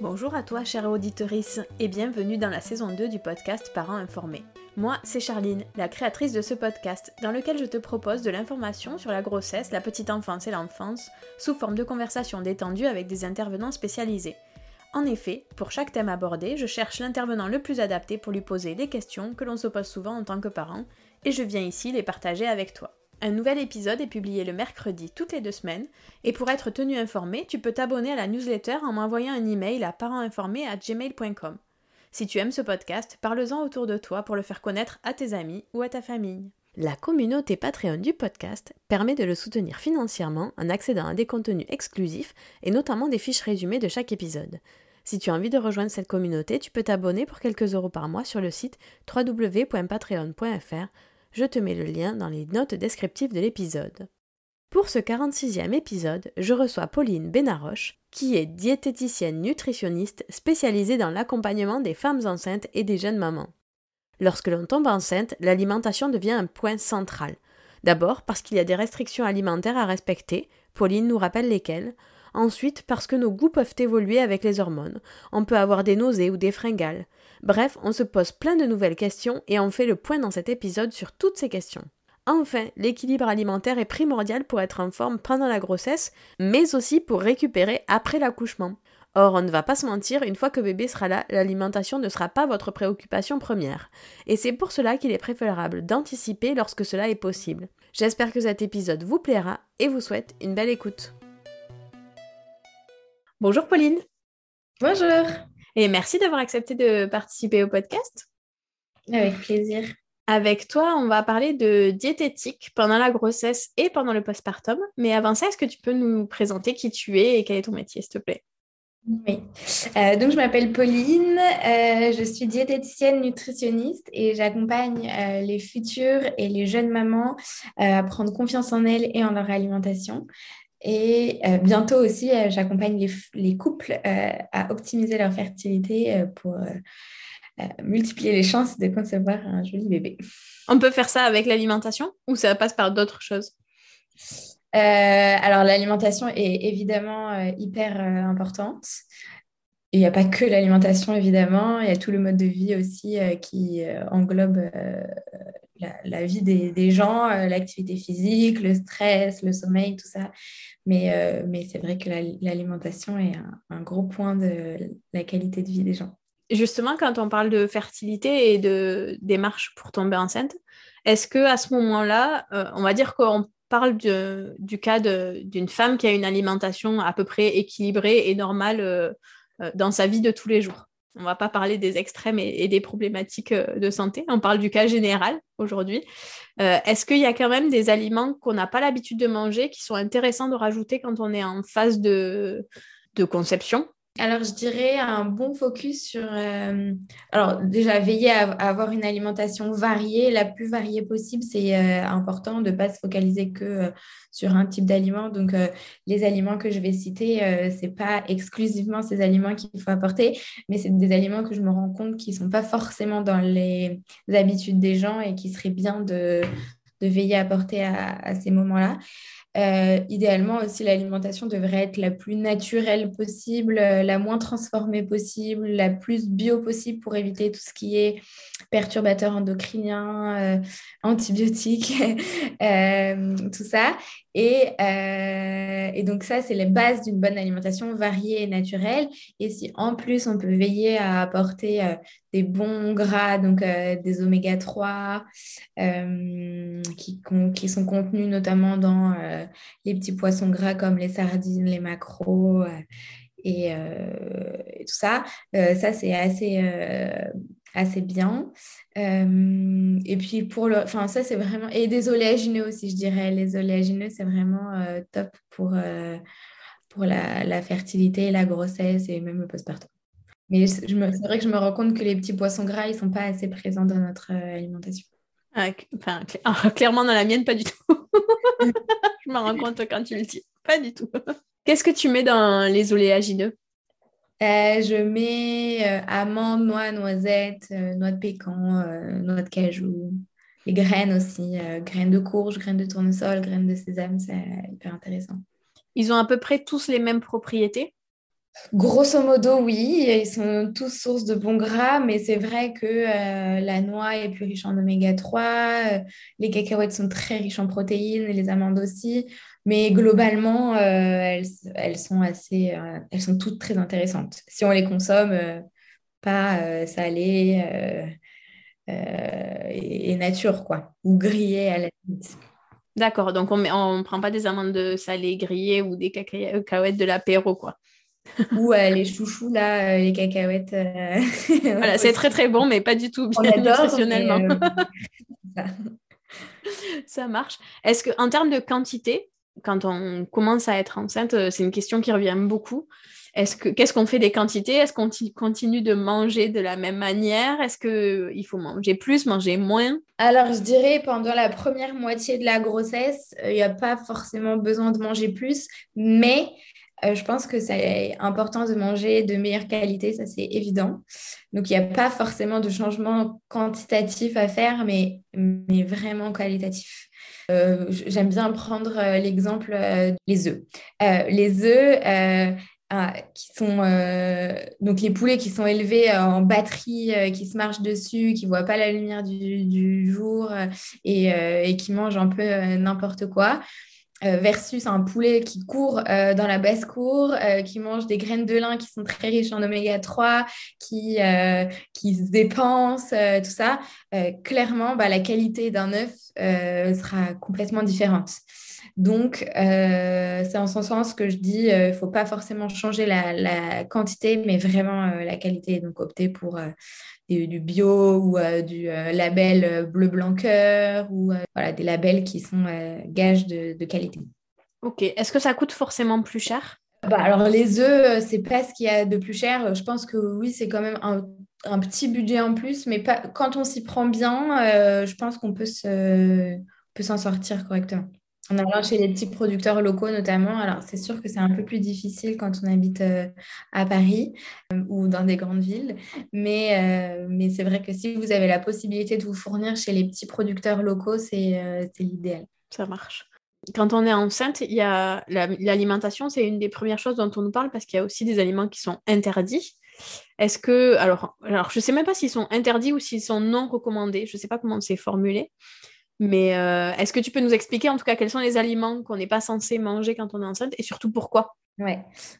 Bonjour à toi, chère auditorice, et bienvenue dans la saison 2 du podcast Parents informés. Moi, c'est Charline, la créatrice de ce podcast, dans lequel je te propose de l'information sur la grossesse, la petite enfance et l'enfance, sous forme de conversations détendues avec des intervenants spécialisés. En effet, pour chaque thème abordé, je cherche l'intervenant le plus adapté pour lui poser les questions que l'on se pose souvent en tant que parent, et je viens ici les partager avec toi. Un nouvel épisode est publié le mercredi toutes les deux semaines, et pour être tenu informé, tu peux t'abonner à la newsletter en m'envoyant un email à parentinformés@gmail.com. Si tu aimes ce podcast, parle-en autour de toi pour le faire connaître à tes amis ou à ta famille. La communauté Patreon du podcast permet de le soutenir financièrement en accédant à des contenus exclusifs et notamment des fiches résumées de chaque épisode. Si tu as envie de rejoindre cette communauté, tu peux t'abonner pour quelques euros par mois sur le site www.patreon.fr je te mets le lien dans les notes descriptives de l'épisode. Pour ce 46e épisode, je reçois Pauline Benaroche, qui est diététicienne nutritionniste spécialisée dans l'accompagnement des femmes enceintes et des jeunes mamans. Lorsque l'on tombe enceinte, l'alimentation devient un point central. D'abord parce qu'il y a des restrictions alimentaires à respecter, Pauline nous rappelle lesquelles. Ensuite parce que nos goûts peuvent évoluer avec les hormones. On peut avoir des nausées ou des fringales. Bref, on se pose plein de nouvelles questions et on fait le point dans cet épisode sur toutes ces questions. Enfin, l'équilibre alimentaire est primordial pour être en forme pendant la grossesse, mais aussi pour récupérer après l'accouchement. Or, on ne va pas se mentir, une fois que bébé sera là, l'alimentation ne sera pas votre préoccupation première. Et c'est pour cela qu'il est préférable d'anticiper lorsque cela est possible. J'espère que cet épisode vous plaira et vous souhaite une belle écoute. Bonjour Pauline. Bonjour. Et merci d'avoir accepté de participer au podcast. Avec plaisir. Avec toi, on va parler de diététique pendant la grossesse et pendant le postpartum. Mais avant ça, est-ce que tu peux nous présenter qui tu es et quel est ton métier, s'il te plaît? Oui. Euh, donc, je m'appelle Pauline. Euh, je suis diététicienne nutritionniste et j'accompagne euh, les futures et les jeunes mamans à prendre confiance en elles et en leur alimentation. Et euh, bientôt aussi, euh, j'accompagne les, couples euh, à optimiser leur fertilité pour multiplier les chances de concevoir un joli bébé. On peut faire ça avec l'alimentation ou ça passe par d'autres choses? Alors, l'alimentation est évidemment hyper importante. Il n'y a pas que l'alimentation, évidemment, il y a tout le mode de vie aussi qui englobe la, vie des, gens, euh, l'activité physique, le stress, le sommeil, tout ça. Mais, euh, c'est vrai que l'alimentation est un, gros point de la qualité de vie des gens. Justement, quand on parle de fertilité et de démarche pour tomber enceinte, est-ce que à ce moment-là, euh, on va dire qu'on parle du cas d'une femme qui a une alimentation à peu près équilibrée et normale dans sa vie de tous les jours? On va pas parler des extrêmes et, des problématiques euh, de santé. On parle du cas général aujourd'hui. Euh, est-ce qu'il y a quand même des aliments qu'on n'a pas l'habitude de manger qui sont intéressants de rajouter quand on est en phase de conception? Alors, je dirais un bon focus sur. Euh, alors, déjà, veiller à, avoir une alimentation variée, la plus variée possible. C'est euh, important de ne pas se focaliser que euh, sur un type d'aliment. Donc, les aliments que je vais citer, ce n'est pas exclusivement ces aliments qu'il faut apporter, mais c'est des aliments que je me rends compte qui ne sont pas forcément dans les habitudes des gens et qui seraient bien de, veiller à apporter à ces moments-là. Euh, idéalement aussi, l'alimentation devrait être la plus naturelle possible, euh, la moins transformée possible, la plus bio possible pour éviter tout ce qui est perturbateurs endocriniens, euh, antibiotiques, tout ça. Et, et, donc ça, c'est les bases d'une bonne alimentation variée et naturelle. Et si en plus, on peut veiller à apporter des bons gras, donc des oméga 3, qui, qui, sont contenus notamment dans les petits poissons gras comme les sardines, les maquereaux euh, euh, et, tout ça. Euh, ça, c'est assez, bien. et puis, pour le. Enfin, ça, c'est vraiment. Et des oléagineux aussi, je dirais. Les oléagineux, c'est vraiment top pour, la, fertilité, la grossesse et même le postpartum. Mais c'est vrai que je me rends compte que les petits poissons gras, ils ne sont pas assez présents dans notre alimentation. Ah, enfin, clairement, dans la mienne, pas du tout. je me rends compte quand tu le dis. Pas du tout. Qu'est-ce que tu mets dans les oléagineux? Euh, Je mets euh, amandes, noix, noisettes, euh, noix de pécan, noix de cajou, les graines aussi, graines de courge, graines de tournesol, graines de sésame, c'est hyper intéressant. Ils ont à peu près tous les mêmes propriétés? Grosso modo, oui, ils sont tous sources de bons gras, mais c'est vrai que euh, la noix est plus riche en oméga 3, euh, les cacahuètes sont très riches en protéines, et les amandes aussi, mais globalement, euh, elles, sont assez, elles sont toutes très intéressantes. Si on les consomme pas salées et, nature, quoi, ou grillées à la limite. D'accord, donc on ne prend pas des amandes salées grillées ou des cacahuètes de l'apéro, quoi. Ou euh, les chouchous, là, euh, les cacahuètes. Euh, voilà, c'est très très bon, mais pas du tout bien nutritionnellement. ça marche. Est-ce que en termes de quantité, quand on commence à être enceinte, c'est une question qui revient beaucoup. Est-ce que qu'est-ce qu'on fait des quantités? Est-ce qu'on continue de manger de la même manière? Est-ce que il faut manger plus, manger moins? Alors je dirais pendant la première moitié de la grossesse, il n'y a pas forcément besoin de manger plus, mais euh, je pense que c'est important de manger de meilleure qualité, ça c'est évident. Donc il n'y a pas forcément de changement quantitatif à faire, mais, mais vraiment qualitatif. Euh, j'aime bien prendre euh, l'exemple des œufs. les œufs, ah, qui sont donc les poulets qui sont élevés en batterie, qui se marchent dessus, qui ne voient pas la lumière du, jour et, et, qui mangent un peu n'importe quoi. Euh, versus un poulet qui court euh, dans la basse-cour, euh, qui mange des graines de lin qui sont très riches en oméga 3, qui, qui se dépensent, tout ça, clairement, bah, la qualité d'un œuf sera complètement différente. Donc, c'est en ce sens que je dis, il ne faut pas forcément changer la, la quantité, mais vraiment la qualité. Donc, opter pour du bio ou euh, du euh, label euh, bleu blanc cœur ou voilà, des labels qui sont gages de, qualité. Ok. Est-ce que ça coûte forcément plus cher? Bah, alors les œufs, c'est pas ce qu'il y a de plus cher. Je pense que oui, c'est quand même un, un, petit budget en plus, mais pas, quand on s'y prend bien, je pense qu'on peut s'en sortir correctement. En allant chez les petits producteurs locaux notamment, alors c'est sûr que c'est un peu plus difficile quand on habite euh, à Paris euh, ou dans des grandes villes, mais, euh, mais c'est vrai que si vous avez la possibilité de vous fournir chez les petits producteurs locaux, c'est l'idéal. Ça marche. Quand on est enceinte, l'alimentation, c'est une des premières choses dont on nous parle parce qu'il y a aussi des aliments qui sont interdits. Est-ce que, alors, alors je sais même pas s'ils sont interdits ou s'ils sont non recommandés, je ne sais pas comment c'est formulé. Mais euh, est-ce que tu peux nous expliquer en tout cas quels sont les aliments qu'on n'est pas censé manger quand on est enceinte et surtout pourquoi? Oui.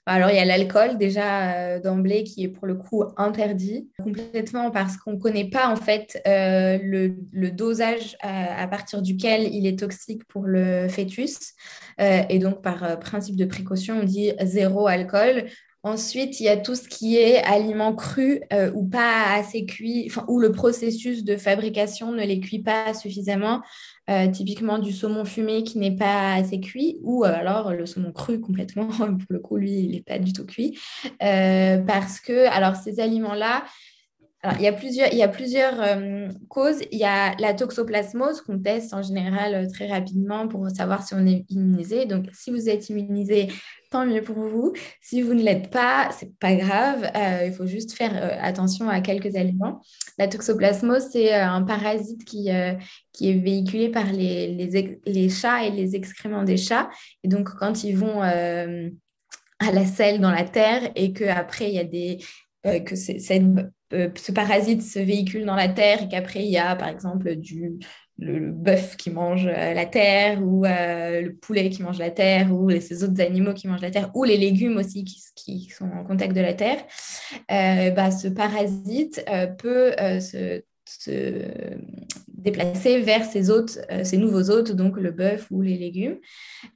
Alors il y a l'alcool déjà euh, d'emblée qui est pour le coup interdit complètement parce qu'on ne connaît pas en fait euh, le, dosage à, partir duquel il est toxique pour le fœtus. et donc par principe de précaution, on dit zéro alcool. Ensuite, il y a tout ce qui est aliments crus euh, ou pas assez cuits, où le processus de fabrication ne les cuit pas suffisamment. Euh, typiquement du saumon fumé qui n'est pas assez cuit, ou euh, alors le saumon cru complètement. Pour le coup, lui, il n'est pas du tout cuit. parce que, alors, ces aliments-là, il y a plusieurs, causes. Il y a la toxoplasmose qu'on teste en général très rapidement pour savoir si on est immunisé. Donc, si vous êtes immunisé, tant mieux pour vous. Si vous ne l'êtes pas, c'est pas grave. Euh, il faut juste faire attention à quelques aliments. La toxoplasmose, c'est un parasite qui, qui est véhiculé par les, les, chats et les excréments des chats. Et donc, quand ils vont à la selle dans la terre et qu'après, il y a des que cette euh, ce parasite se véhicule dans la terre et qu'après il y a par exemple du le, bœuf qui mange euh, la terre ou euh, le poulet qui mange la terre ou ces autres animaux qui mangent la terre ou les légumes aussi qui, qui sont en contact de la terre, bah, ce parasite peut se se déplacer vers ces hôtes, euh, nouveaux hôtes, donc le bœuf ou les légumes.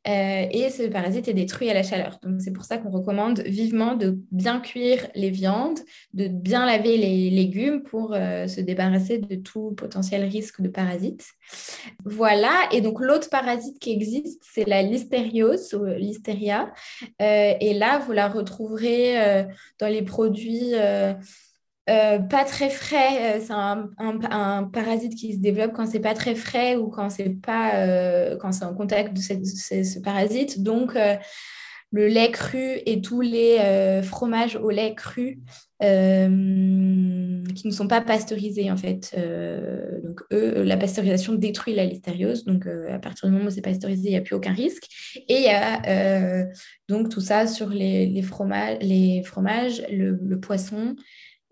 Euh, et ce parasite est détruit à la chaleur. Donc c'est pour ça qu'on recommande vivement de bien cuire les viandes, de bien laver les légumes pour euh, se débarrasser de tout potentiel risque de parasite. Voilà. Et donc l'autre parasite qui existe, c'est la listériose ou listeria. et là, vous la retrouverez dans les produits euh, pas très frais, euh, c'est un, parasite qui se développe quand c'est pas très frais ou quand c'est pas euh, quand c'est en contact de ce, parasite. Donc le lait cru et tous les fromages au lait cru qui ne sont pas pasteurisés en fait. donc eux, la pasteurisation détruit la listériose. Donc à partir du moment où c'est pasteurisé, il n'y a plus aucun risque. Et il y a donc tout ça sur les, fromages, les fromages le poisson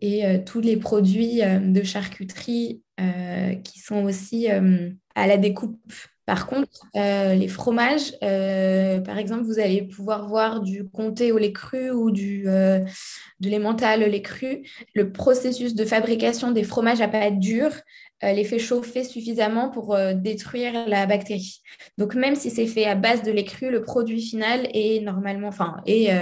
et euh, tous les produits euh, de charcuterie euh, qui sont aussi à la découpe. Par contre, les fromages, par exemple, vous allez pouvoir voir du comté au lait cru ou du, de l'emmental au lait cru. Le processus de fabrication des fromages à pâte dure les fait chauffer suffisamment pour détruire la bactérie. Donc, même si c'est fait à base de lait cru, le produit final est normalement, enfin, est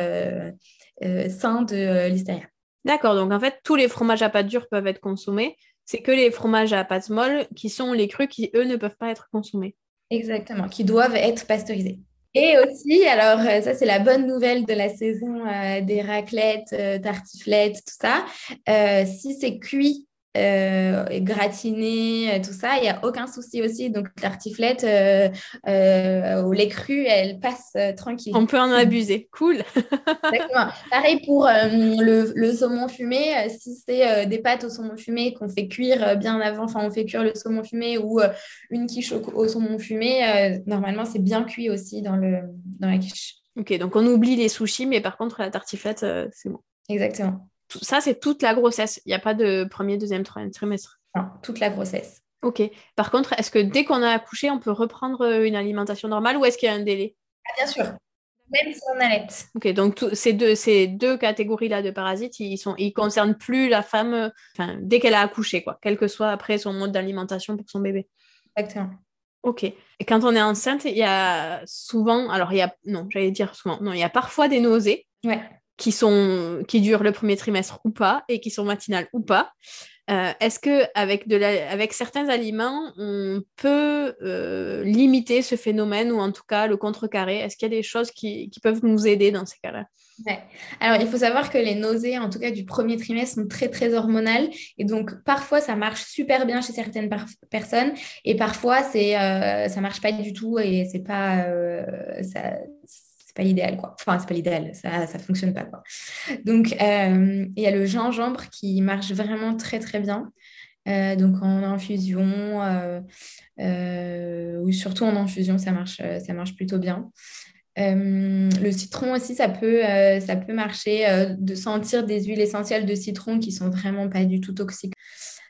sain de listeria. D'accord, donc en fait, tous les fromages à pâte dure peuvent être consommés. C'est que les fromages à pâte molle qui sont les crus qui, eux, ne peuvent pas être consommés. Exactement, qui doivent être pasteurisés. Et aussi, alors euh, ça c'est la bonne nouvelle de la saison euh, des raclettes, euh, tartiflettes, tout ça. si c'est cuit euh, gratiné, euh, tout ça, il n'y a aucun souci aussi. Donc, l'artiflette euh, au lait cru, elle passe tranquille. On peut en abuser. Cool. Exactement. Pareil pour le, saumon fumé. si c'est des pâtes au saumon fumé qu'on fait cuire bien avant, enfin, on fait cuire le saumon fumé ou une quiche au, saumon fumé, normalement, c'est bien cuit aussi dans, le, dans la quiche. Ok, donc on oublie les sushis, mais par contre, la tartiflette, c'est bon. Exactement ça, c'est toute la grossesse. Il n'y a pas de premier, deuxième, troisième trimestre. Non, toute la grossesse. Ok. Par contre, est-ce que dès qu'on a accouché, on peut reprendre euh, une alimentation normale ou est-ce qu'il y a un délai? Ah, Bien sûr. Même si on allait. Ok, donc ces deux, ces deux catégories-là de parasites, ils ne ils concernent plus la femme euh, dès qu'elle a accouché, quoi, quel que soit après son mode d'alimentation pour son bébé. Exactement. Ok. Et quand on est enceinte, il y a souvent, alors il y a, non, j'allais dire souvent, non, il y a parfois des nausées. Ouais qui, sont, qui durent le premier trimestre ou pas et qui sont matinales ou pas. Euh, est-ce que avec, certains aliments, on peut euh, limiter ce phénomène ou en tout cas le contrecarrer? Est-ce qu'il y a des choses qui, qui peuvent nous aider dans ces cas-là? Alors, il faut savoir que les nausées, en tout cas du premier trimestre, sont très, très hormonales. Et donc, parfois, ça marche super bien chez certaines personnes. Et parfois, c'est, euh, ça marche pas du tout et c'est pas, ça, pas l'idéal, quoi. Enfin, c'est pas l'idéal, ça, ça fonctionne pas, quoi. Donc, euh, il y a le gingembre qui marche vraiment très, très bien. Euh, donc, en infusion, euh, ou surtout en infusion, ça marche, ça marche plutôt bien. le citron aussi, ça peut, ça peut marcher, de sentir des huiles essentielles de citron qui sont vraiment pas du tout toxiques.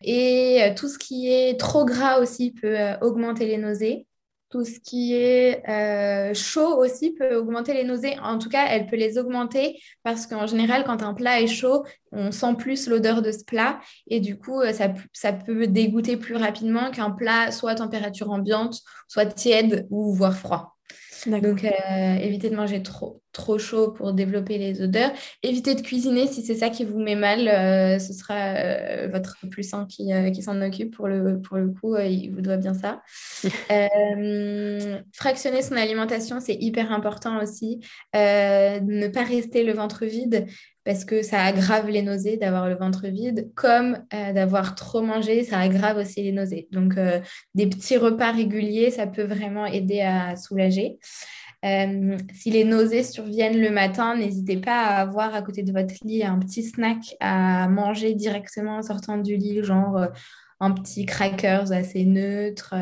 Et tout ce qui est trop gras aussi peut augmenter les nausées. Tout ce qui est euh, chaud aussi peut augmenter les nausées. En tout cas, elle peut les augmenter parce qu'en général, quand un plat est chaud, on sent plus l'odeur de ce plat et du coup, euh, ça, ça peut dégoûter plus rapidement qu'un plat soit à température ambiante, soit tiède ou voire froid. Donc, euh, évitez de manger trop, trop chaud pour développer les odeurs. Évitez de cuisiner si c'est ça qui vous met mal. Euh, ce sera euh, votre plus sain qui, qui s'en occupe. Pour le, pour le coup, il vous doit bien ça. fractionner son alimentation, c'est hyper important aussi. ne pas rester le ventre vide parce que ça aggrave les nausées d'avoir le ventre vide, comme d'avoir trop mangé, ça aggrave aussi les nausées. Donc, des petits repas réguliers, ça peut vraiment aider à soulager. Euh, si les nausées surviennent le matin, n'hésitez pas à avoir à côté de votre lit un petit snack à manger directement en sortant du lit, genre euh, un petit crackers assez neutre.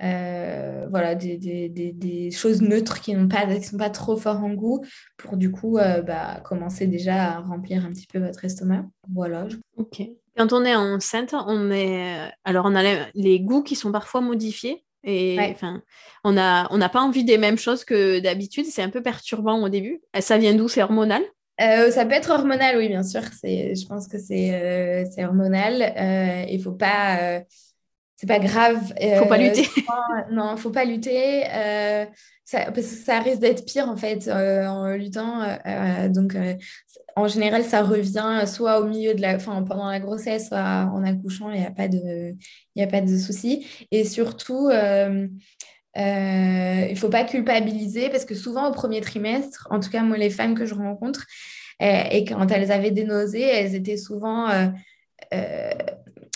Euh, voilà, des, choses neutres qui ne pas, sont pas trop forts en goût pour du coup bah, commencer déjà à remplir un petit peu votre estomac. Voilà. Ok. Quand on est enceinte, on est alors on a les goûts qui sont parfois modifiés. Et enfin, on n'a on pas envie des mêmes choses que d'habitude. C'est un peu perturbant au début. Ça vient d'où C'est hormonal? Euh, ça peut être hormonal, oui, bien sûr. Je pense que c'est euh, hormonal. Euh, il faut pas. c'est pas grave. faut pas lutter. non, faut pas lutter. Ça, parce que ça risque d'être pire en fait en luttant. donc, en général, ça revient soit au milieu de la, enfin, pendant la grossesse, soit en accouchant. Il n'y a pas de, il a pas de souci. Et surtout. Euh, il ne faut pas culpabiliser parce que souvent au premier trimestre, en tout cas moi les femmes que je rencontre, euh, et quand elles avaient des nausées, elles étaient souvent euh,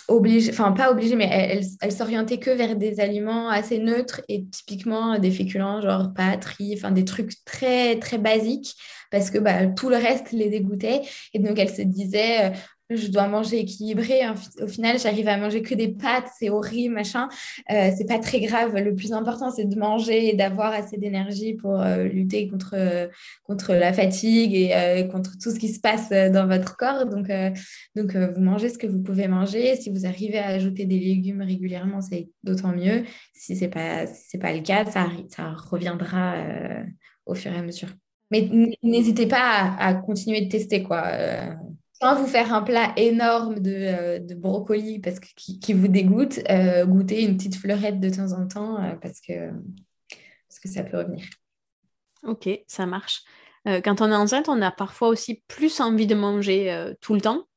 obligées, enfin pas obligées, mais elles, elles s'orientaient que vers des aliments assez neutres et typiquement des féculents, genre pâtes, riz, enfin des trucs très très basiques parce que bah, tout le reste les dégoûtait. Et donc, elles se disaient, je dois manger équilibré. Au final, j'arrive à manger que des pâtes, c'est horrible, machin. Euh, c'est pas très grave. Le plus important, c'est de manger et d'avoir assez d'énergie pour euh, lutter contre, contre la fatigue et euh, contre tout ce qui se passe dans votre corps. Donc, donc vous mangez ce que vous pouvez manger. Si vous arrivez à ajouter des légumes régulièrement, c'est d'autant mieux. Si c'est pas, pas le cas, ça, ça reviendra au fur et à mesure. Mais n'hésitez pas à, à, continuer de tester, quoi vous faire un plat énorme de, euh, de brocoli parce que, qui, vous dégoûte, euh, goûter une petite fleurette de temps en temps euh, parce, que, parce que ça peut revenir. Ok, ça marche. quand on est enceinte, on a parfois aussi plus envie de manger tout le temps.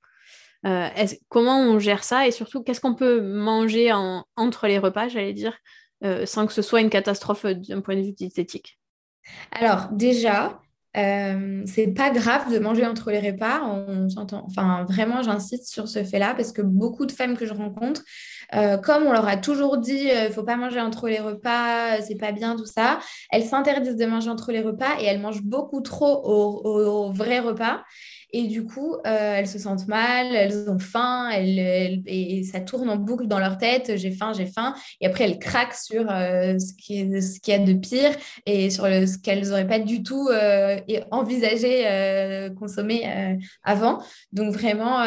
comment on gère ça et surtout, qu'est-ce qu'on peut manger en, entre les repas, j'allais dire, sans que ce soit une catastrophe d'un point de vue diététique? Alors, déjà, euh, c'est pas grave de manger entre les repas. On s'entend. Enfin, vraiment, j'insiste sur ce fait-là parce que beaucoup de femmes que je rencontre, euh, comme on leur a toujours dit, il euh, faut pas manger entre les repas, c'est pas bien tout ça, elles s'interdisent de manger entre les repas et elles mangent beaucoup trop au, au vrai repas. Et du coup, euh, elles se sentent mal, elles ont faim, elles, et ça tourne en boucle dans leur tête, j'ai faim, j'ai faim. Et après, elles craquent sur euh, ce qu'il y a de pire et sur ce qu'elles n'auraient pas du tout euh, envisagé consommer avant. Donc vraiment,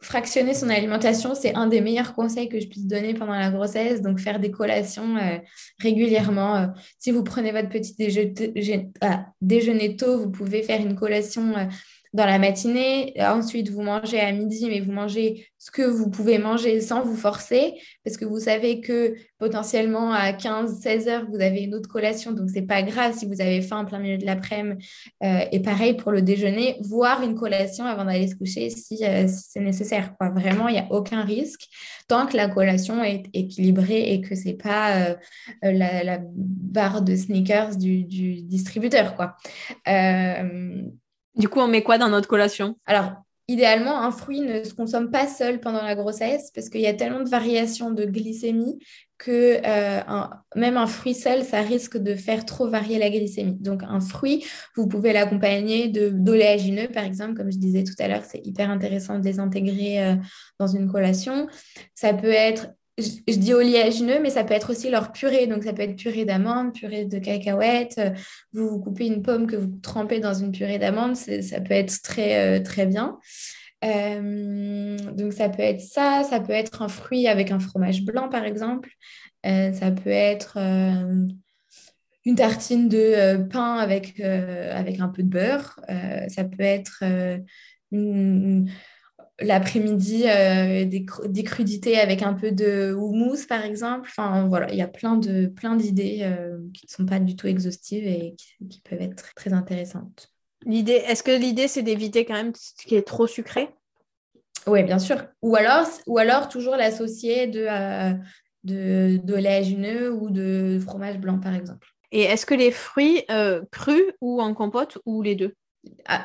fractionner son alimentation, c'est un des meilleurs conseils que je puisse donner pendant la grossesse. Donc, faire des collations régulièrement. si vous prenez votre petit ah, déjeuner tôt, vous pouvez faire une collation dans la matinée. Ensuite, vous mangez à midi, mais vous mangez ce que vous pouvez manger sans vous forcer, parce que vous savez que potentiellement à 15-16 heures, vous avez une autre collation, donc c'est pas grave si vous avez faim en plein milieu de l'après-midi. Euh, et pareil pour le déjeuner, voire une collation avant d'aller se coucher si, euh, c'est nécessaire. Quoi. Vraiment, il n'y a aucun risque tant que la collation est équilibrée et que c'est pas euh, la, barre de sneakers du, du distributeur. Quoi. Du coup, on met quoi dans notre collation? Alors, idéalement, un fruit ne se consomme pas seul pendant la grossesse parce qu'il y a tellement de variations de glycémie que euh, même un fruit seul, ça risque de faire trop varier la glycémie. Donc, un fruit, vous pouvez l'accompagner d'oléagineux, par exemple, comme je disais tout à l'heure, c'est hyper intéressant de les intégrer euh, dans une collation. Ça peut être je, dis oléagineux, mais ça peut être aussi leur purée. Donc, ça peut être purée d'amandes, purée de cacahuètes. Vous, vous coupez une pomme que vous trempez dans une purée d'amandes, ça peut être très, euh, très bien. Euh, donc, ça peut être ça. Ça peut être un fruit avec un fromage blanc, par exemple. Euh, ça peut être une tartine de pain avec, avec un peu de beurre. ça peut être une l'après-midi, des, crudités avec un peu de houmous, par exemple. Enfin, voilà, il y a plein de plein d'idées qui ne sont pas du tout exhaustives et qui, peuvent être très intéressantes. L'idée, est-ce que l'idée, c'est d'éviter quand même ce qui est trop sucré? Oui, bien sûr. Ou alors, ou alors toujours l'associer de, de, de ou de fromage blanc, par exemple. Et est-ce que les fruits euh, crus ou en compote ou les deux?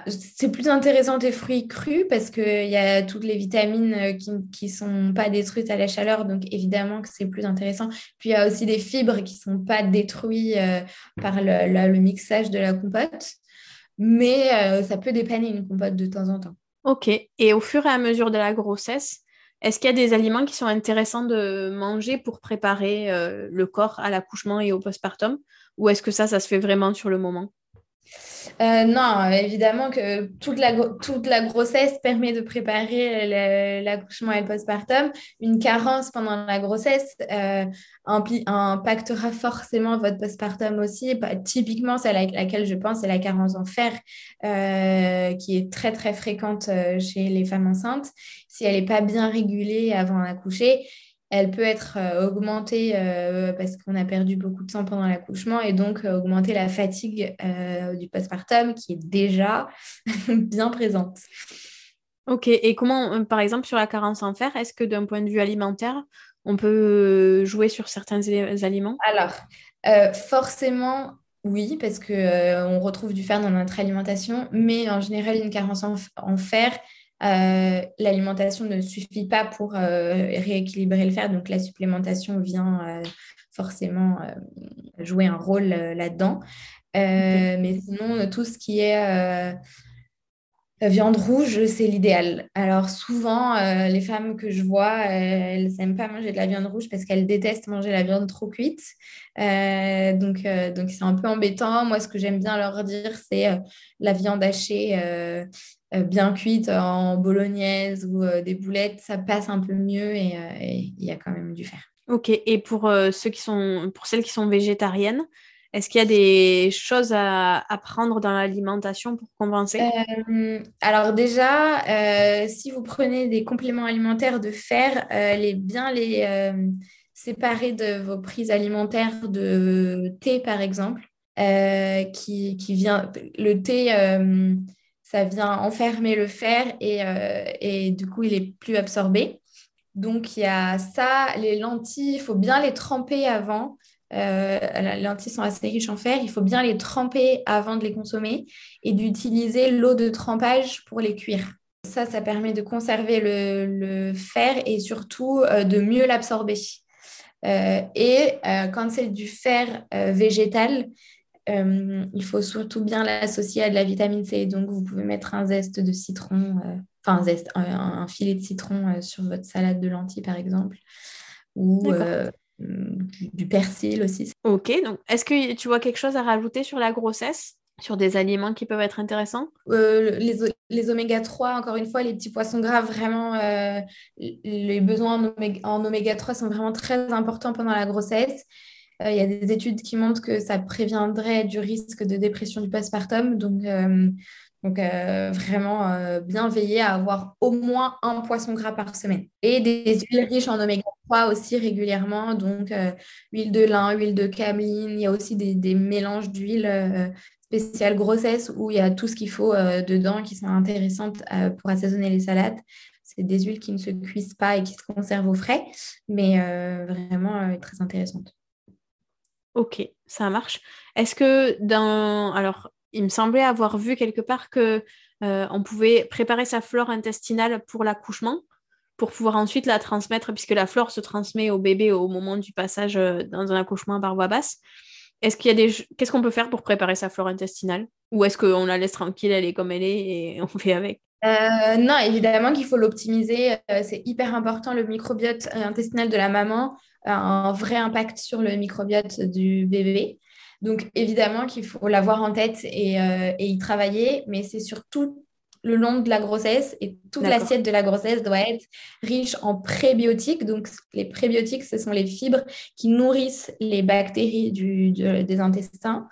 C'est plus intéressant des fruits crus parce qu'il y a toutes les vitamines euh, qui ne sont pas détruites à la chaleur, donc évidemment que c'est plus intéressant. Puis il y a aussi des fibres qui ne sont pas détruites euh, par le, mixage de la compote, mais ça peut dépanner une compote de temps en temps. Ok, et au fur et à mesure de la grossesse, est-ce qu'il y a des aliments qui sont intéressants de manger pour préparer le corps à l'accouchement et au postpartum? Ou est-ce que ça, ça se fait vraiment sur le moment? Euh, non, évidemment que toute la, toute la grossesse permet de préparer l'accouchement et le postpartum. Une carence pendant la grossesse euh, impactera forcément votre postpartum aussi. Bah, typiquement, celle laquelle je pense, c'est la carence en fer, euh, qui est très très fréquente chez les femmes enceintes. Si elle n'est pas bien régulée avant d'accoucher, elle peut être euh, augmentée euh, parce qu'on a perdu beaucoup de sang pendant l'accouchement et donc euh, augmenter la fatigue du postpartum qui est déjà bien présente. Ok, et comment, par exemple, sur la carence en fer, est-ce que d'un point de vue alimentaire, on peut jouer sur certains aliments? Alors, forcément, oui, parce qu'on on retrouve du fer dans notre alimentation, mais en général, une carence en fer, euh, l'alimentation ne suffit pas pour euh, rééquilibrer le fer, donc la supplémentation vient euh, forcément jouer un rôle là-dedans. Mais sinon, tout ce qui est viande rouge, c'est l'idéal. Alors souvent, les femmes que je vois, elles n'aiment pas manger de la viande rouge parce qu'elles détestent manger la viande trop cuite. donc, donc c'est un peu embêtant. Moi, ce que j'aime bien leur dire, c'est la viande hachée bien cuite en bolognaise ou euh, des boulettes, ça passe un peu mieux et euh, il y a quand même du fer. Ok, et pour, ceux qui sont, pour celles qui sont végétariennes, est-ce qu'il y a des choses à, prendre dans l'alimentation pour compenser? Alors déjà, si vous prenez des compléments alimentaires de fer, les, bien les séparer de vos prises alimentaires de thé, par exemple, qui, qui, vient... Le thé ça vient enfermer le fer euh, et, du coup, il est plus absorbé. Donc, il y a ça, les lentilles, il faut bien les tremper avant. Euh, les lentilles sont assez riches en fer, il faut bien les tremper avant de les consommer et d'utiliser l'eau de trempage pour les cuire. Ça, ça permet de conserver le, fer et surtout euh, de mieux l'absorber. et quand c'est du fer végétal, euh, il faut surtout bien l'associer à de la vitamine C. Donc, vous pouvez mettre un zeste de citron, euh, enfin un zeste, un, filet de citron euh, sur votre salade de lentilles, par exemple, ou du, persil aussi. Ok, donc est-ce que tu vois quelque chose à rajouter sur la grossesse? Sur des aliments qui peuvent être intéressants? Les, les, oméga 3, encore une fois, les petits poissons gras, vraiment, les besoins en en oméga 3 sont vraiment très importants pendant la grossesse. Euh, il y a des études qui montrent que ça préviendrait du risque de dépression du postpartum. Donc, euh, donc euh, vraiment bien veiller à avoir au moins un poisson gras par semaine. Et des huiles riches en oméga 3 aussi régulièrement. Donc huile de lin, huile de cameline. Il y a aussi des, des mélanges d'huile spéciales grossesse où il y a tout ce qu'il faut dedans qui sont intéressantes pour assaisonner les salades. C'est des huiles qui ne se cuisent pas et qui se conservent au frais, mais vraiment très intéressantes. Ok, ça marche. Est-ce que dans... Alors, il me semblait avoir vu quelque part que euh, on pouvait préparer sa flore intestinale pour l'accouchement, pour pouvoir ensuite la transmettre, puisque la flore se transmet au bébé au moment du passage euh, dans un accouchement par voie basse. Est-ce qu'il y a des... Qu'est-ce qu'on peut faire pour préparer sa flore intestinale? Ou est-ce qu'on la laisse tranquille, elle est comme elle est et on fait avec? Euh, non, évidemment qu'il faut l'optimiser. c'est hyper important, le microbiote intestinal de la maman un vrai impact sur le microbiote du bébé. Donc évidemment qu'il faut l'avoir en tête et, euh, y travailler, mais c'est surtout le long de la grossesse et toute l'assiette de la grossesse doit être riche en prébiotiques. Donc les prébiotiques, ce sont les fibres qui nourrissent les bactéries des intestins.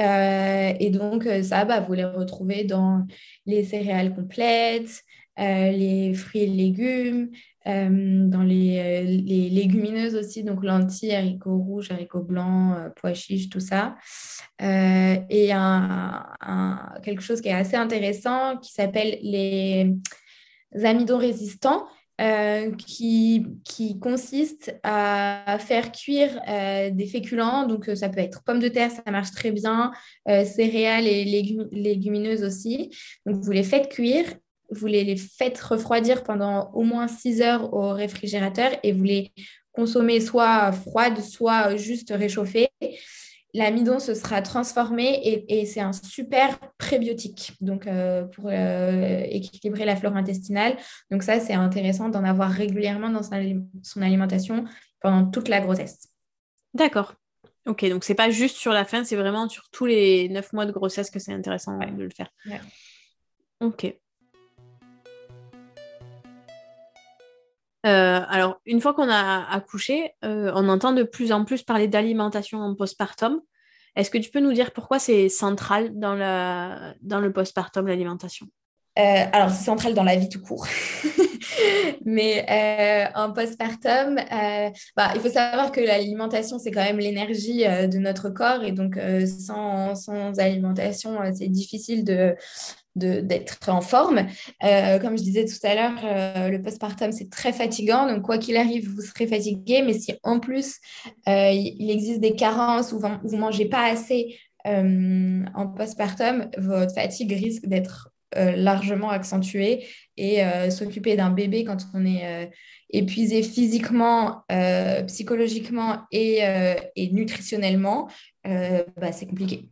Euh, et donc ça, bah, vous les retrouvez dans les céréales complètes, les fruits et légumes, dans les, légumineuses aussi, donc lentilles, haricots rouges, haricots blancs, pois chiches, tout ça. et quelque chose qui est assez intéressant qui s'appelle les amidons résistants. Euh, qui, qui, consiste à faire cuire euh, des féculents. Donc, euh, ça peut être pommes de terre, ça marche très bien, céréales et légumineuses aussi. Donc, vous les faites cuire, vous les, faites refroidir pendant au moins 6 heures au réfrigérateur et vous les consommez soit froides, soit juste réchauffées l'amidon se sera transformé et, c'est un super prébiotique donc euh, pour euh, équilibrer la flore intestinale. Donc ça, c'est intéressant d'en avoir régulièrement dans son alimentation pendant toute la grossesse. D'accord. Ok, donc c'est pas juste sur la fin, c'est vraiment sur tous les neuf mois de grossesse que c'est intéressant de le faire. Ok. Euh, alors, une fois qu'on a accouché, on entend de plus en plus parler d'alimentation en postpartum. Est-ce que tu peux nous dire pourquoi c'est central dans, dans le postpartum, l'alimentation? Euh, alors, c'est central dans la vie tout court. Mais euh, en postpartum, euh, bah, il faut savoir que l'alimentation, c'est quand même l'énergie de notre corps. Et donc, sans, sans, alimentation, c'est difficile de, d'être en forme. Euh, comme je disais tout à l'heure, euh, le postpartum, c'est très fatigant. Donc, quoi qu'il arrive, vous serez fatigué. Mais si en plus, euh, il existe des carences ou vous ne mangez pas assez en postpartum, votre fatigue risque d'être largement accentuée. Et s'occuper d'un bébé quand on est épuisé physiquement, psychologiquement et, nutritionnellement, bah, c'est compliqué.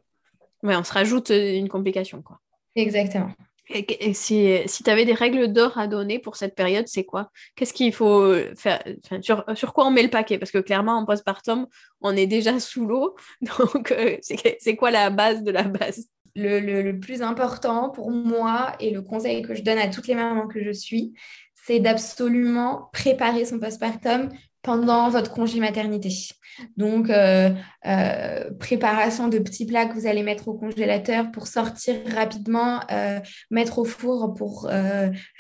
Oui, on se rajoute une complication. quoi. Exactement. Et, si, si tu avais des règles d'or à donner pour cette période, c'est quoi? Qu'est-ce qu'il faut faire sur, sur, quoi on met le paquet? Parce que clairement, en postpartum, on est déjà sous l'eau. Donc, euh, c'est quoi la base de la base? Le, le, le, plus important pour moi et le conseil que je donne à toutes les mamans que je suis, c'est d'absolument préparer son postpartum pendant votre congé maternité. Donc, euh, euh, préparation de petits plats que vous allez mettre au congélateur pour sortir rapidement, euh, mettre au four pour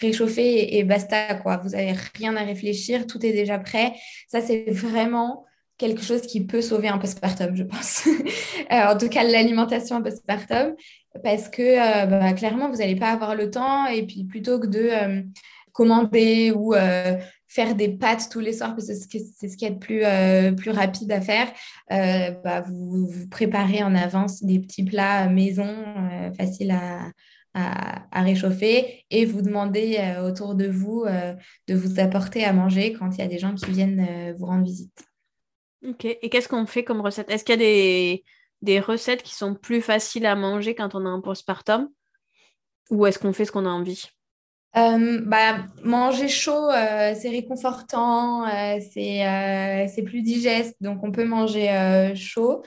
réchauffer et, basta. Quoi. Vous n'avez rien à réfléchir, tout est déjà prêt. Ça, c'est vraiment quelque chose qui peut sauver un postpartum, je pense. en tout cas, l'alimentation en postpartum, parce que bah, clairement, vous n'allez pas avoir le temps. Et puis, plutôt que de commander ou faire des pâtes tous les soirs, parce que c'est ce qui est le plus, euh, plus rapide à faire, euh, bah, vous, vous, préparez en avance des petits plats maison euh, faciles à, à, réchauffer et vous demandez autour de vous de vous apporter à manger quand il y a des gens qui viennent vous rendre visite. Ok, et qu'est-ce qu'on fait comme recette? Est-ce qu'il y a des, des recettes qui sont plus faciles à manger quand on a un postpartum? Ou est-ce qu'on fait ce qu'on a envie? Euh, bah, manger chaud, euh, c'est réconfortant, euh, c'est plus digeste, donc on peut manger chaud.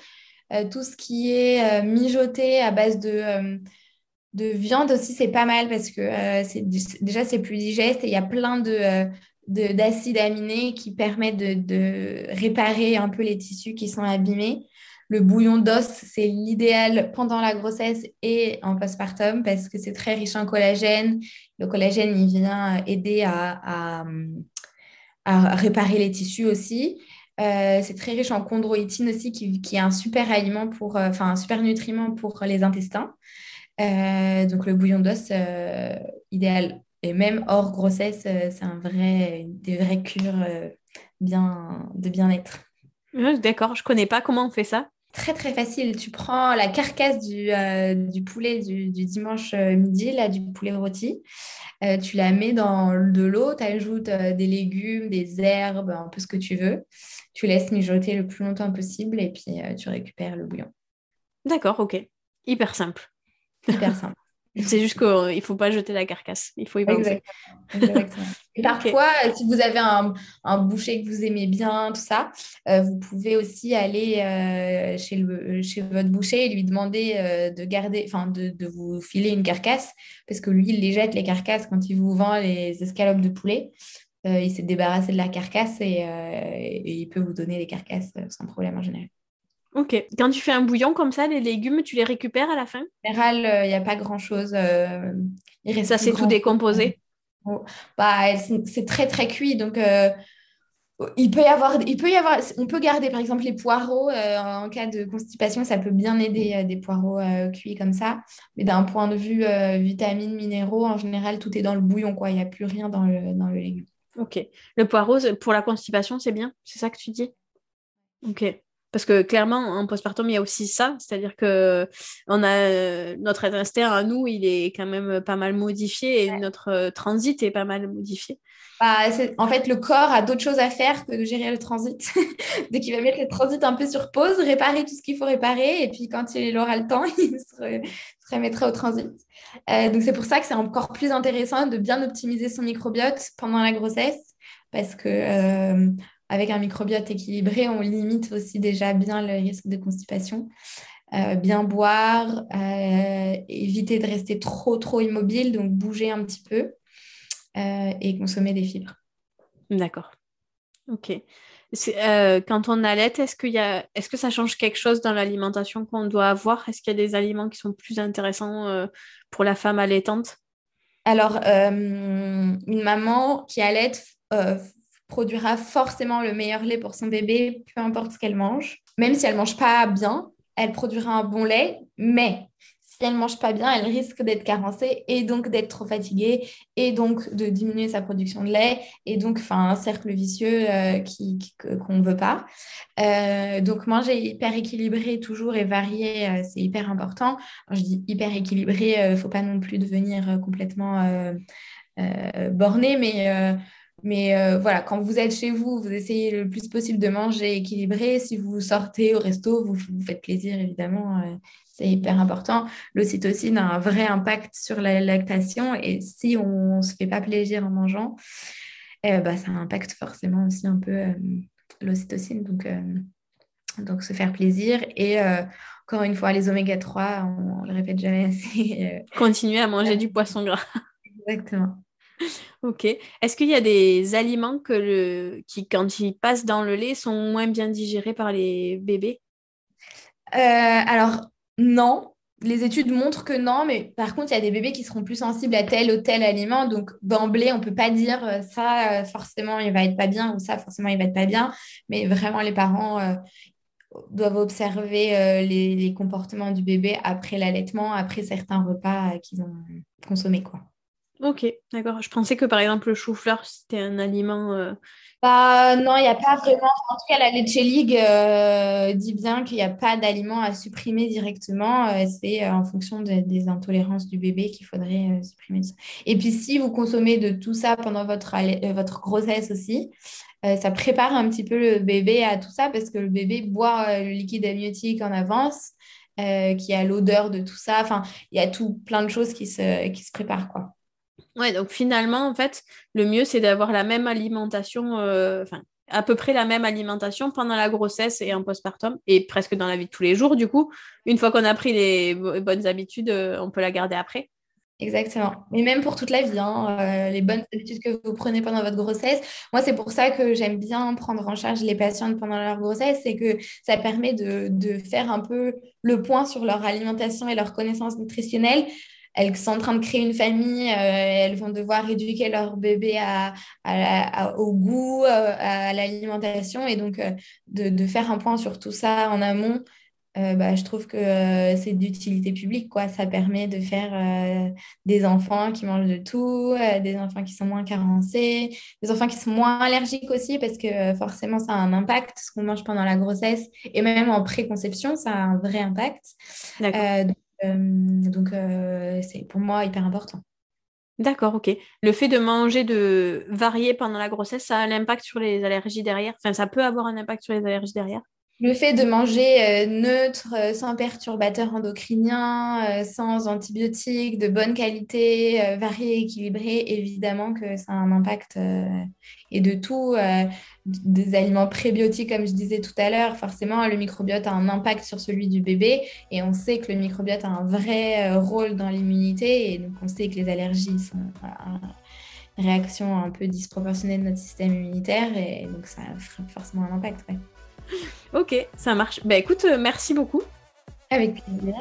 tout ce qui est mijoté à base de, de viande aussi, c'est pas mal parce que déjà c'est plus digeste et il y a plein de, d'acides aminés qui permettent de, de, réparer un peu les tissus qui sont abîmés. Le bouillon d'os, c'est l'idéal pendant la grossesse et en postpartum parce que c'est très riche en collagène. Le collagène, il vient aider à, réparer les tissus aussi. Euh, c'est très riche en chondroïtine aussi, qui, est un super aliment pour, euh, un super nutriment pour les intestins. Euh, donc le bouillon d'os, idéal. Et même hors grossesse, c'est un vrai, des vraies cures bien, de bien-être. D'accord, je connais pas comment on fait ça. Très très facile. Tu prends la carcasse du, euh, poulet du, dimanche euh, midi, là, du poulet rôti. Euh, tu la mets dans de l'eau, tu ajoutes des légumes, des herbes, un peu ce que tu veux. Tu laisses mijoter le plus longtemps possible et puis tu récupères le bouillon. D'accord, ok. Hyper simple. Hyper simple. C'est juste qu'il ne faut pas jeter la carcasse. Il faut y penser. Exactement. parfois, si vous avez un, boucher que vous aimez bien, tout ça, euh, vous pouvez aussi aller euh, chez, le, chez votre boucher et lui demander euh, de garder, enfin de, de, vous filer une carcasse, parce que lui, il les jette les carcasses quand il vous vend les escalopes de poulet. il s'est débarrassé de la carcasse et, et, il peut vous donner les carcasses sans problème en général. Ok. Quand tu fais un bouillon comme ça, les légumes, tu les récupères à la fin? En général, il n'y a pas grand-chose. ça, c'est tout décomposé? Bah, c'est très très cuit. Donc, euh, il peut y avoir, il peut y avoir, on peut garder par exemple les poireaux euh, en cas de constipation, ça peut bien aider euh, des poireaux cuits comme ça. Mais d'un point de vue vitamines, minéraux, en général, tout est dans le bouillon, quoi. Il n'y a plus rien dans le, dans le légume. Ok. Le poireau, pour la constipation, c'est bien? C'est ça que tu dis? Ok. Parce que clairement, en postpartum, il y a aussi ça, c'est-à-dire que on a notre instinct à nous, il est quand même pas mal modifié et notre euh, transit est pas mal modifié. Bah, en fait, le corps a d'autres choses à faire que de gérer le transit. Donc, il va mettre le transit un peu sur pause, réparer tout ce qu'il faut réparer, et puis quand il aura le temps, il se, remettra au transit. Euh, donc, c'est pour ça que c'est encore plus intéressant de bien optimiser son microbiote pendant la grossesse, parce que euh, avec un microbiote équilibré, on limite aussi déjà bien le risque de constipation. Euh, bien boire, euh, éviter de rester trop, trop immobile, donc bouger un petit peu euh, et consommer des fibres. D'accord. Ok. quand on allait, est-ce, qu'il y a, est-ce que ça change quelque chose dans l'alimentation qu'on doit avoir? Est-ce qu'il y a des aliments qui sont plus intéressants pour la femme allaitante? Alors, une maman qui allait produira forcément le meilleur lait pour son bébé, peu importe ce qu'elle mange. Même si elle mange pas bien, elle produira un bon lait, mais si elle mange pas bien, elle risque d'être carencée et donc d'être trop fatiguée et donc de diminuer sa production de lait et donc enfin un cercle vicieux euh, qui, qu'on ne veut pas. Euh, donc manger hyper équilibré toujours et varié, euh, c'est hyper important. je dis hyper équilibré, il ne faut pas non plus devenir complètement borné, mais mais euh, voilà, quand vous êtes chez vous, vous essayez le plus possible de manger équilibré. Si vous sortez au resto, vous vous faites plaisir, évidemment. Euh, c'est hyper important. L'ocytocine a un vrai impact sur la lactation. Et si on ne se fait pas plaisir en mangeant, bah, ça impacte forcément aussi un peu euh, l'ocytocine. Donc, donc, se faire plaisir. Et encore une fois, les oméga 3, on, ne le répète jamais assez. Continuer à manger du poisson gras. Exactement. Ok. Est-ce qu'il y a des aliments qui, quand ils passent dans le lait, sont moins bien digérés par les bébés? Euh, Alors, non. Les études montrent que non, mais par contre, il y a des bébés qui seront plus sensibles à tel ou tel aliment. Donc, d'emblée, on ne peut pas dire euh, ça, euh, forcément, il va être pas bien ou ça, forcément, il va être pas bien. Mais vraiment, les parents doivent observer les, comportements du bébé après l'allaitement, après certains repas qu'ils ont consommés. Ok, d'accord. Je pensais que par exemple le chou-fleur, c'était un aliment. Euh, bah, non, il n'y a pas vraiment. En tout cas, la Leche League euh, dit bien qu'il n'y a pas d'aliment à supprimer directement. Euh, c'est en fonction des intolérances du bébé qu'il faudrait supprimer ça. Et puis, si vous consommez de tout ça pendant votre, votre grossesse aussi, ça prépare un petit peu le bébé à tout ça parce que le bébé boit le liquide amniotique en avance. qui a l'odeur de tout ça. Enfin, il y a tout plein de choses qui se, qui se préparent, quoi. Ouais, donc finalement, en fait, le mieux, c'est d'avoir la même alimentation, euh, enfin, à peu près la même alimentation pendant la grossesse et en postpartum, et presque dans la vie de tous les jours, du coup. Une fois qu'on a pris les bonnes habitudes, euh, on peut la garder après. Exactement. Mais même pour toute la vie, hein, euh, les bonnes habitudes que vous prenez pendant votre grossesse. Moi, c'est pour ça que j'aime bien prendre en charge les patientes pendant leur grossesse, c'est que ça permet de, faire un peu le point sur leur alimentation et leur connaissance nutritionnelle elles sont en train de créer une famille, euh, elles vont devoir éduquer leur bébé au goût, euh, à, l'alimentation. Et donc, euh, de, faire un point sur tout ça en amont, bah, je trouve que c'est d'utilité publique. Quoi. Ça permet de faire des enfants qui mangent de tout, des enfants qui sont moins carencés, des enfants qui sont moins allergiques aussi, parce que forcément, ça a un impact, ce qu'on mange pendant la grossesse, et même en préconception, ça a un vrai impact. D'accord. Euh, donc, euh, c'est pour moi hyper important. D'accord, ok. Le fait de manger de varier pendant la grossesse, ça a un impact sur les allergies derrière? Enfin, ça peut avoir un impact sur les allergies derrière? Le fait de manger euh, neutre, euh, sans perturbateurs endocriniens, euh, sans antibiotiques, de bonne qualité, varié, équilibré, évidemment que ça a un impact et de tout. des aliments prébiotiques, comme je disais tout à l'heure, forcément, le microbiote a un impact sur celui du bébé et on sait que le microbiote a un vrai rôle dans l'immunité et donc on sait que les allergies sont une réaction un peu disproportionnée de notre système immunitaire et donc ça a forcément un impact. Ok, ça marche. Bah écoute, euh, merci beaucoup. Avec plaisir.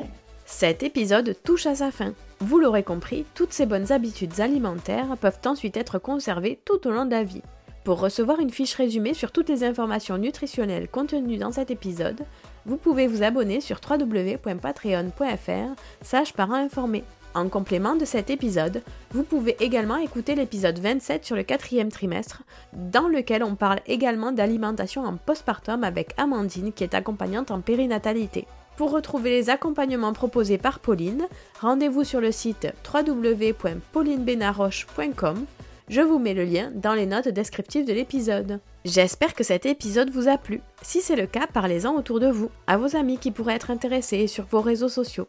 Cet épisode touche à sa fin. Vous l'aurez compris, toutes ces bonnes habitudes alimentaires peuvent ensuite être conservées tout au long de la vie. Pour recevoir une fiche résumée sur toutes les informations nutritionnelles contenues dans cet épisode, vous pouvez vous abonner sur www.patreon.fr sage parents informés. En complément de cet épisode, vous pouvez également écouter l'épisode 27 sur le quatrième trimestre, dans lequel on parle également d'alimentation en postpartum avec Amandine qui est accompagnante en périnatalité. Pour retrouver les accompagnements proposés par Pauline, rendez-vous sur le site www.paulinebenaroche.com je vous mets le lien dans les notes descriptives de l'épisode. J'espère que cet épisode vous a plu. Si c'est le cas, parlez-en autour de vous, à vos amis qui pourraient être intéressés sur vos réseaux sociaux.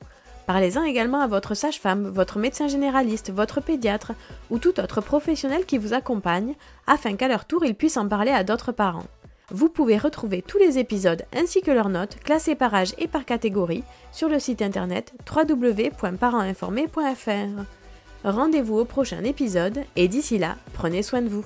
Parlez-en également à votre sage-femme, votre médecin généraliste, votre pédiatre ou tout autre professionnel qui vous accompagne afin qu'à leur tour ils puissent en parler à d'autres parents. Vous pouvez retrouver tous les épisodes ainsi que leurs notes classées par âge et par catégorie sur le site internet www.parentinformés.fr. Rendez-vous au prochain épisode et d'ici là, prenez soin de vous.